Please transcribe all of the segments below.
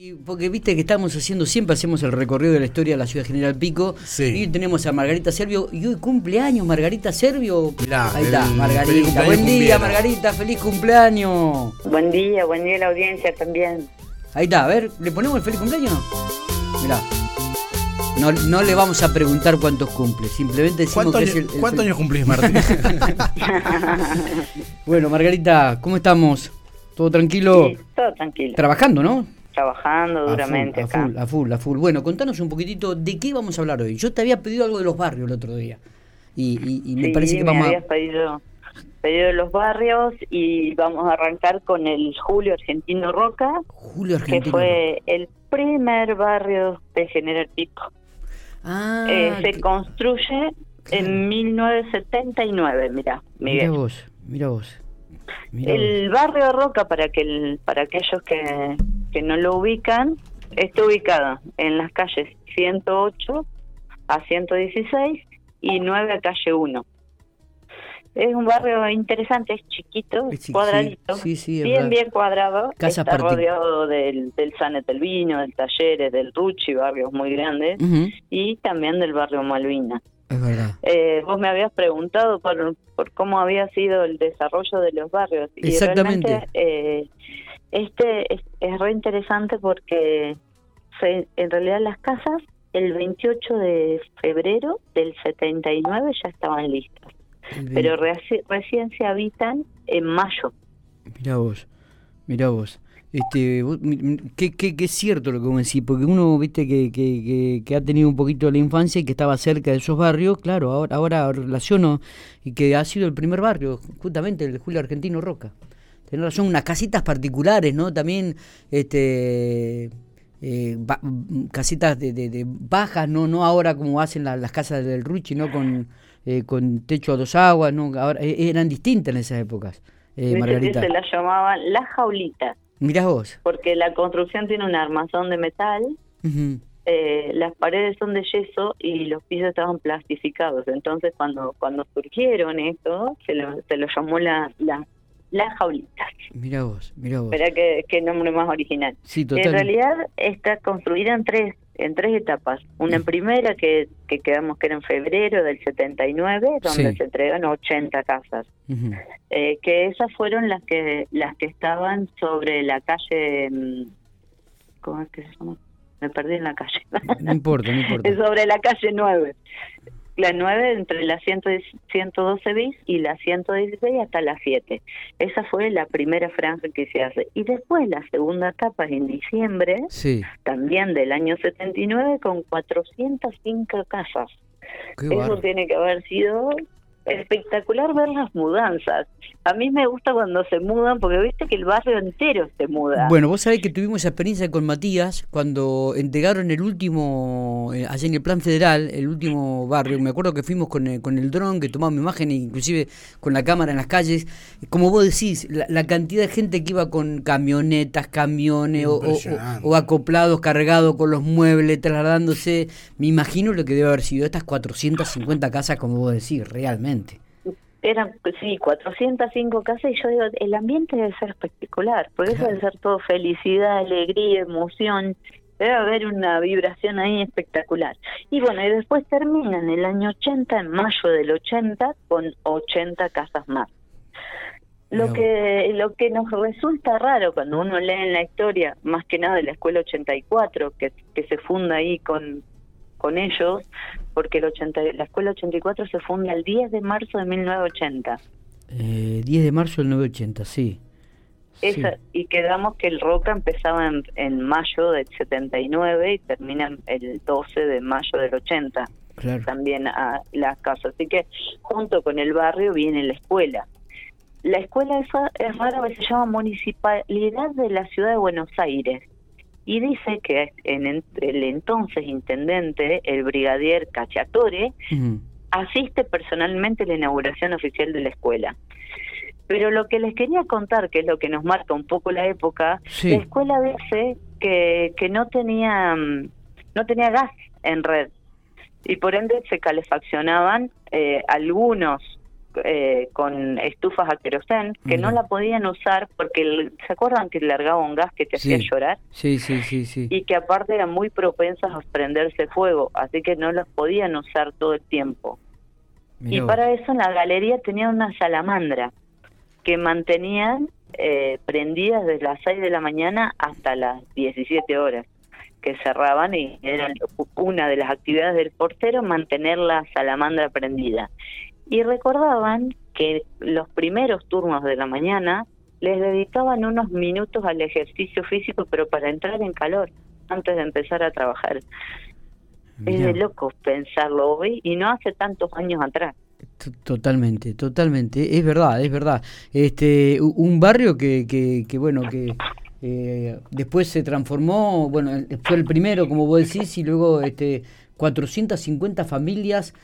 Y Porque viste que estamos haciendo, siempre hacemos el recorrido de la historia de la ciudad General Pico. Sí. Y hoy tenemos a Margarita Servio. Y hoy cumpleaños Margarita Servio. Mirá, Ahí está, Margarita. Buen día. Margarita. Feliz cumpleaños. Buen día, buen día a la audiencia también. Ahí está, a ver, ¿le ponemos el feliz cumpleaños? Mirá. No, no le vamos a preguntar cuántos cumple, simplemente decimos ¿Cuántos que es el, el cuántos años cumplís, Martín? Bueno, Margarita, ¿cómo estamos? ¿Todo tranquilo? Sí, todo tranquilo. Trabajando, ¿no? Trabajando A duramente full, acá. A full, a full, a full. Bueno, contanos un poquitito de qué vamos a hablar hoy. Yo te había pedido algo de los barrios el otro día. Y, y- y me Sí, parece que me vamos habías a... pedido, pedido los barrios y vamos a arrancar con el Julio Argentino Roca, Julio que Argentino. fue el primer barrio de General Pico. Ah, Eh, se que- construye claro. en 1979, mira, Mira Miguel. vos, mira vos. Mirá vos. El barrio Roca, para que el- para aquellos que, que no lo ubican, está ubicado en las calles 108 a 116 y 9 a calle 1. Es un barrio interesante, es chiquito, Es cuadradito, sí, sí, es bien, bien cuadrado. Está rodeado del, del del Vino, del Talleres, del Ruchi, barrios muy grandes, y también del barrio Malvina. Es verdad. Eh, vos me habías preguntado por, por cómo había sido el desarrollo de los barrios. Y Exactamente. realmente, eh, este es, es re interesante porque se- en realidad las casas el 28 de febrero del 79 ya estaban listas, pero reci- recién se habitan en mayo. Mirá vos, mirá vos. Este, qué, qué, qué es cierto lo que vos decís, porque uno, viste, que, que, que, que ha tenido un poquito de la infancia y que estaba cerca de esos barrios, claro, ahora, ahora relaciono, y que ha sido el primer barrio, justamente el de Julio Argentino Roca. Tenés razón, unas casitas particulares, ¿no? También, este, eh, ba- casitas de, de, de bajas, ¿no? No ahora como hacen la- las casas del Ruchi, ¿no? Con, eh, con techo a dos aguas, ¿no? Ahora, eh, eran distintas en esas épocas, eh, que Margarita. se las llamaban las jaulitas, Mirá vos. porque la construcción tiene un armazón de metal eh, las paredes son de yeso y los pisos estaban plastificados. Entonces, cuando cuando surgieron esto, se lo, se lo llamó la, la, la jaulita. Mirá vos, mirá vos. Verá qué, qué nombre más original. Sí, En total. realidad está construida en tres en tres etapas. Una en primera que, que quedamos que era en febrero del 79, donde Sí. se entregan 80 casas. Ujú. Eh, que esas fueron las que las que estaban sobre la calle mm, ¿cómo es que se llama? Me perdí en la calle. No importa, no importa. Sobre la calle 9. La 9 entre la 100 112 bis y la 116 hasta la 7. Esa fue la primera franja que se hace. Y después la segunda etapa en diciembre, Sí, también del año 79, con 405 casas. qué Eso tiene que haber sido espectacular ver las mudanzas. A mí me gusta cuando se mudan, porque viste que el barrio entero se muda. Bueno, vos sabés que tuvimos esa experiencia con Matías cuando entregaron el último, eh, allá en el plan federal, el último barrio. Me acuerdo que fuimos con el, con el dron, que tomamos imágenes, inclusive con la cámara en las calles. Como vos decís, la, la cantidad de gente que iba con camionetas, camiones o, o acoplados, cargados con los muebles, trasladándose. Me imagino lo que debe haber sido estas 450 casas, como vos decís, realmente. Eran, sí, 405 casas y yo digo, el ambiente debe ser espectacular, porque eso debe ser todo felicidad, alegría, emoción, debe haber una vibración ahí espectacular. Y bueno, y después termina en el año 80, en mayo del 80, con 80 casas más. Lo que, lo que nos resulta raro cuando uno lee en la historia, más que nada de la Escuela 84, que, que se funda ahí con, con ellos, porque el 80, la Escuela 84 se funda el 10 de marzo de 1980. Eh, 10 de marzo del 980, sí. Sí. Esa, y quedamos que el Roca empezaba en, en mayo del 79 y termina el 12 de mayo del 80 Claro. también a las casas. Así que junto con el barrio viene la escuela. La escuela esa es que se llama Municipalidad de la Ciudad de Buenos Aires y dice que en, el entonces intendente, el brigadier Cacciatore, Ujú. asiste personalmente a la inauguración oficial de la escuela. Pero lo que les quería contar, que es lo que nos marca un poco la época, Sí. la escuela dice que, que no tenía mm, no tenía gas en red y por ende se calefaccionaban eh, algunos eh, con estufas a querosén que no la podían usar porque se acuerdan que largaba un gas que te hacía llorar sí sí sí sí. Y que aparte eran muy propensas a prenderse fuego así que no las podían usar todo el tiempo. Y para eso en la galería tenían una salamandra que mantenían eh, prendidas desde las 6 de la mañana hasta las 17 horas que cerraban y era una de las actividades del portero mantener la salamandra prendida. Y recordaban que los primeros turnos de la mañana les dedicaban unos minutos al ejercicio físico, pero para entrar en calor, antes de empezar a trabajar. Es de loco pensarlo hoy y no hace tantos años atrás. Totalmente, totalmente, es verdad, es verdad. Este, un barrio que, que, que bueno, que eh, después se transformó, bueno, fue el primero, como vos decís, y luego este 450 familias.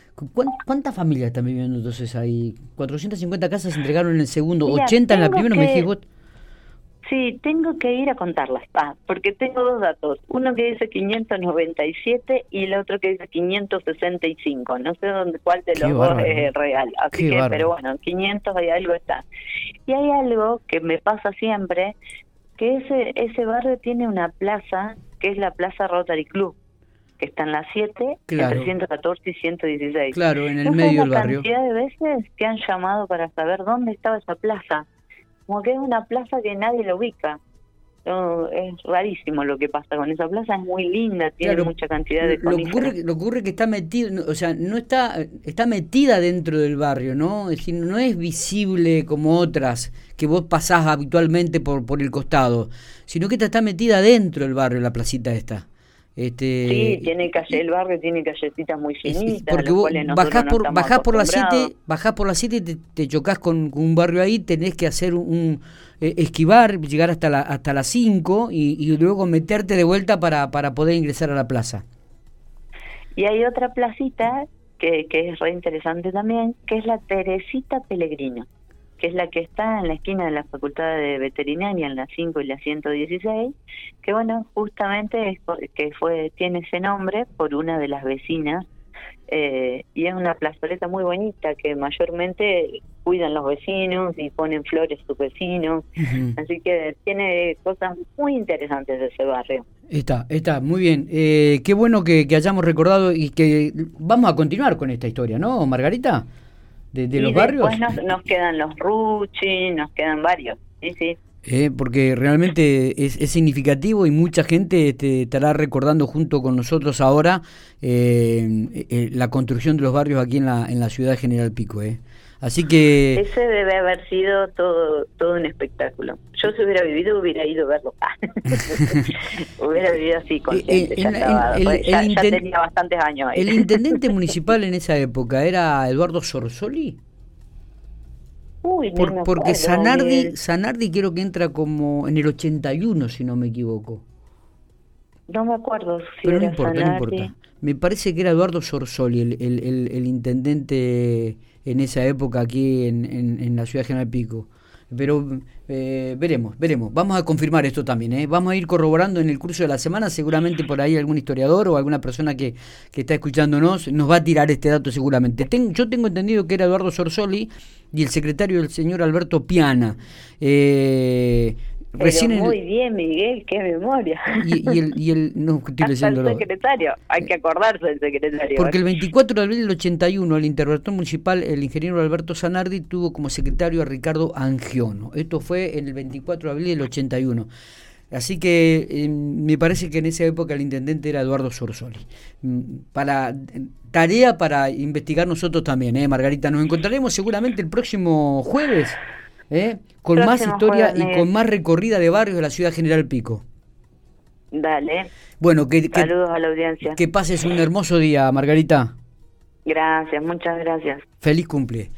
¿Cuántas familias están viviendo entonces ahí? 450 casas se entregaron en el segundo, 80 en la primera, me dijiste Sí, tengo que ir a contarlas, ah, porque tengo dos datos. Uno que dice 597 y el otro que dice 565. No sé dónde cuál de los dos es real. Así que, pero bueno, 500 hay algo está. Y hay algo que me pasa siempre, que ese, ese barrio tiene una plaza, que es la Plaza Rotary Club que está en la 7, entre 114 y 116. Claro, en el medio del barrio. cantidad de veces que han llamado para saber dónde estaba esa plaza como que es una plaza que nadie la ubica. es rarísimo lo que pasa con esa plaza, es muy linda, tiene mucha cantidad de lo ocurre, lo ocurre que está metido, o sea, no está está metida dentro del barrio, ¿no? Es decir, no es visible como otras que vos pasás habitualmente por por el costado, sino que está metida dentro del barrio la placita esta. Este, sí, tiene calle, el barrio tiene callecitas muy finitas. porque vos bajás por, bajás por la 7, bajás por la 7 y te, te, chocas con, un barrio ahí, tenés que hacer un, eh, esquivar, llegar hasta la hasta las 5 y, y, luego meterte de vuelta para, para poder ingresar a la plaza. Y hay otra placita que, que es re interesante también, que es la Teresita Pellegrino que es la que está en la esquina de la Facultad de Veterinaria, en la 5 y la 116, que bueno, justamente es que fue tiene ese nombre por una de las vecinas eh, y es una plazoleta muy bonita que mayormente cuidan los vecinos y ponen flores sus vecinos, así que tiene cosas muy interesantes de ese barrio. Está, está, muy bien. Eh, qué bueno que, que hayamos recordado y que vamos a continuar con esta historia, ¿no, Margarita? De, los barrios. Después nos, quedan los Ruchi, nos quedan varios, sí, sí. Eh, porque realmente es, significativo y mucha gente este, estará recordando junto con nosotros ahora eh, eh, la construcción de los barrios aquí en la, en la ciudad de General Pico. Eh. Así que... Ese debe haber sido todo, todo un espectáculo. Yo si hubiera vivido hubiera ido a verlo. hubiera vivido así, consciente. ya, tenía bastantes años. ¿El intendente municipal en esa época era Eduardo Sorsoli? Uy, no porque Sanardi, Sanardi creo que entra como en el 81, si no me equivoco. No me acuerdo si Pero no importa, no importa. Me parece que era Eduardo Sorsoli, el, el, el intendente en esa época aquí en, en, la ciudad de General Pico. Pero eh, veremos, veremos. Vamos a confirmar esto también. ¿eh? Vamos a ir corroborando en el curso de la semana. Seguramente por ahí algún historiador o alguna persona que, que está escuchándonos nos va a tirar este dato seguramente. yo tengo entendido que era Eduardo Sorsoli y el secretario del señor Alberto Piana. Eh, muy bien, Miguel, qué memoria. Y, y el, y el, no, estoy el secretario, hay que acordarse del secretario. Porque el 24 de abril del 81, el interventor municipal, el ingeniero Alberto Zanardi, tuvo como secretario a Ricardo Angiono. Esto fue el 24 de abril del 81. Así que eh, me parece que en esa época el intendente era Eduardo Sorsoli. Mm, para tarea para investigar nosotros también, ¿eh, Margarita? Nos encontraremos seguramente el próximo jueves ¿eh? con más historia y con más recorrida de barrios de la ciudad General Pico. Dale. Bueno, que, Saludos a la audiencia. Que pases un hermoso día, Margarita. Gracias, muchas gracias. Feliz cumple.